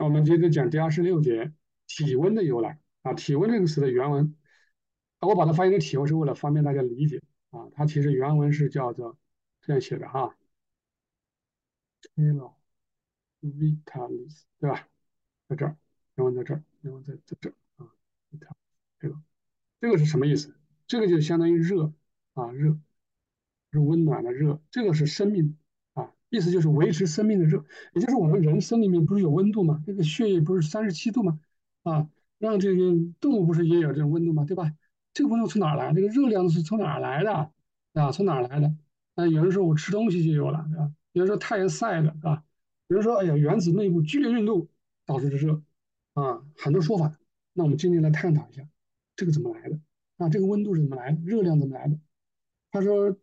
那我们接着讲第二十六节体温的由来啊。体温这个词的原文，我把它翻译成体温是为了方便大家理解啊。它其实原文是叫做这样写的哈 t e l o vitalis，对吧？在这儿，原文在这儿，原文在在这儿啊。这个这个是什么意思？这个就相当于热啊，热是温暖的热，这个是生命。意思就是维持生命的热，也就是我们人身里面不是有温度吗？这个血液不是三十七度吗？啊，让这个动物不是也有这种温度吗？对吧？这个温度从哪来？这个热量是从哪来的？啊，从哪来的？啊，有人说我吃东西就有了，对吧？有人说太阳晒的，啊，有人说哎呀原子内部剧烈运动导致的热，啊，很多说法。那我们今天来探讨一下，这个怎么来的？啊，这个温度是怎么来的？热量怎么来的？他说，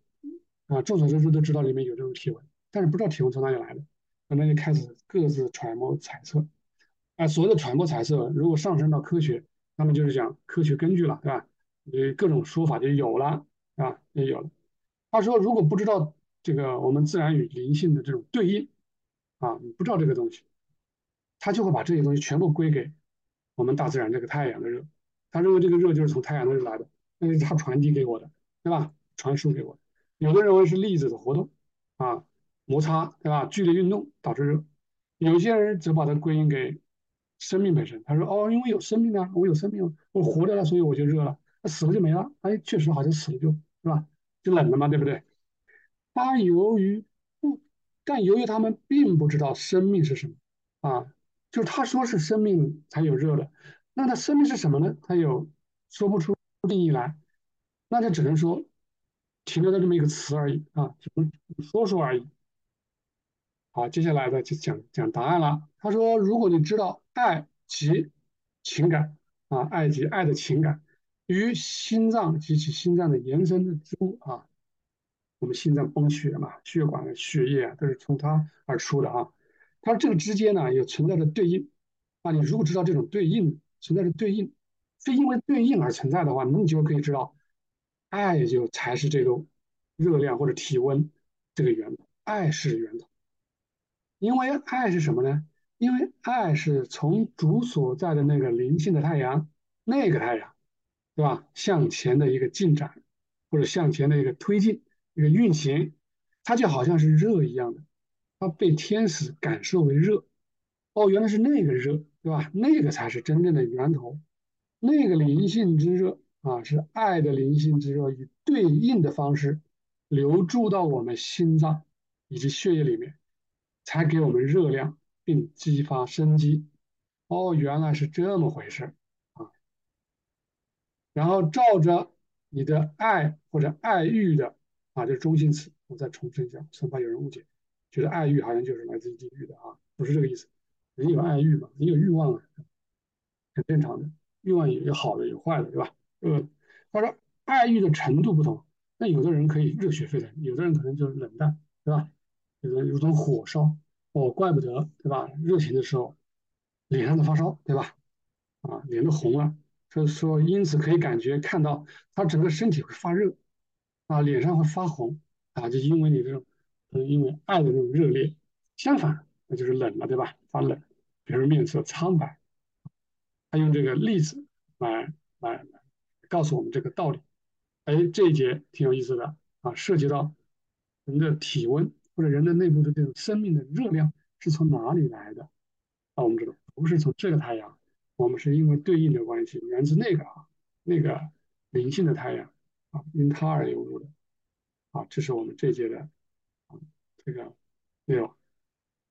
啊，众所周知都知道里面有这种体温。但是不知道体温从哪里来的，那就开始各自揣摩猜测。啊，所谓的揣摩猜测，如果上升到科学，那么就是讲科学根据了，对吧？呃，各种说法就有了，啊，也有了。他说，如果不知道这个我们自然与灵性的这种对应，啊，你不知道这个东西，他就会把这些东西全部归给我们大自然这个太阳的热。他认为这个热就是从太阳的热来的，那是他传递给我的，对吧？传输给我的。有的认为是粒子的活动，啊。摩擦对吧？剧烈运动导致热，有些人则把它归因给生命本身。他说：“哦，因为有生命啊，我有生命，我活着了，所以我就热了。那死了就没了。哎，确实好像死了就，是吧？就冷了嘛，对不对？他由于，但由于他们并不知道生命是什么啊，就是他说是生命才有热的，那他生命是什么呢？他有说不出定义来，那就只能说停留在这么一个词而已啊，只能说说而已。”好，接下来呢就讲讲答案了。他说，如果你知道爱及情感啊，爱及爱的情感与心脏及其心脏的延伸的之物啊，我们心脏泵血嘛，血管血液都是从它而出的啊。他说这个之间呢也存在着对应啊。你如果知道这种对应存在着对应，是因为对应而存在的话，那你就可以知道，爱就才是这个热量或者体温这个源头，爱是源头。因为爱是什么呢？因为爱是从主所在的那个灵性的太阳，那个太阳，对吧？向前的一个进展，或者向前的一个推进、一个运行，它就好像是热一样的，它被天使感受为热。哦，原来是那个热，对吧？那个才是真正的源头，那个灵性之热啊，是爱的灵性之热，以对应的方式流注到我们心脏以及血液里面。才给我们热量，并激发生机。哦，原来是这么回事啊！然后照着你的爱或者爱欲的啊，这是中性词，我再重申一下，生怕有人误解，觉得爱欲好像就是来自于地狱的啊，不是这个意思。人有爱欲嘛，人有欲望啊，很正常的。欲望有有好的，有坏的，对吧？呃，他说爱欲的程度不同，那有的人可以热血沸腾，有的人可能就是冷淡，对吧？有的如同火烧，哦，怪不得，对吧？热情的时候，脸上都发烧，对吧？啊，脸都红了，所以说，因此可以感觉看到他整个身体会发热，啊，脸上会发红，啊，就因为你这种，嗯，因为爱的那种热烈。相反，那就是冷了，对吧？发冷，比如面色苍白。他用这个例子来来来告诉我们这个道理。哎，这一节挺有意思的啊，涉及到人的体温。或者人的内部的这种生命的热量是从哪里来的？啊，我们知道不是从这个太阳，我们是因为对应的关系源自那个啊，那个灵性的太阳啊，因它而流入的啊，这是我们这节的啊这个内容。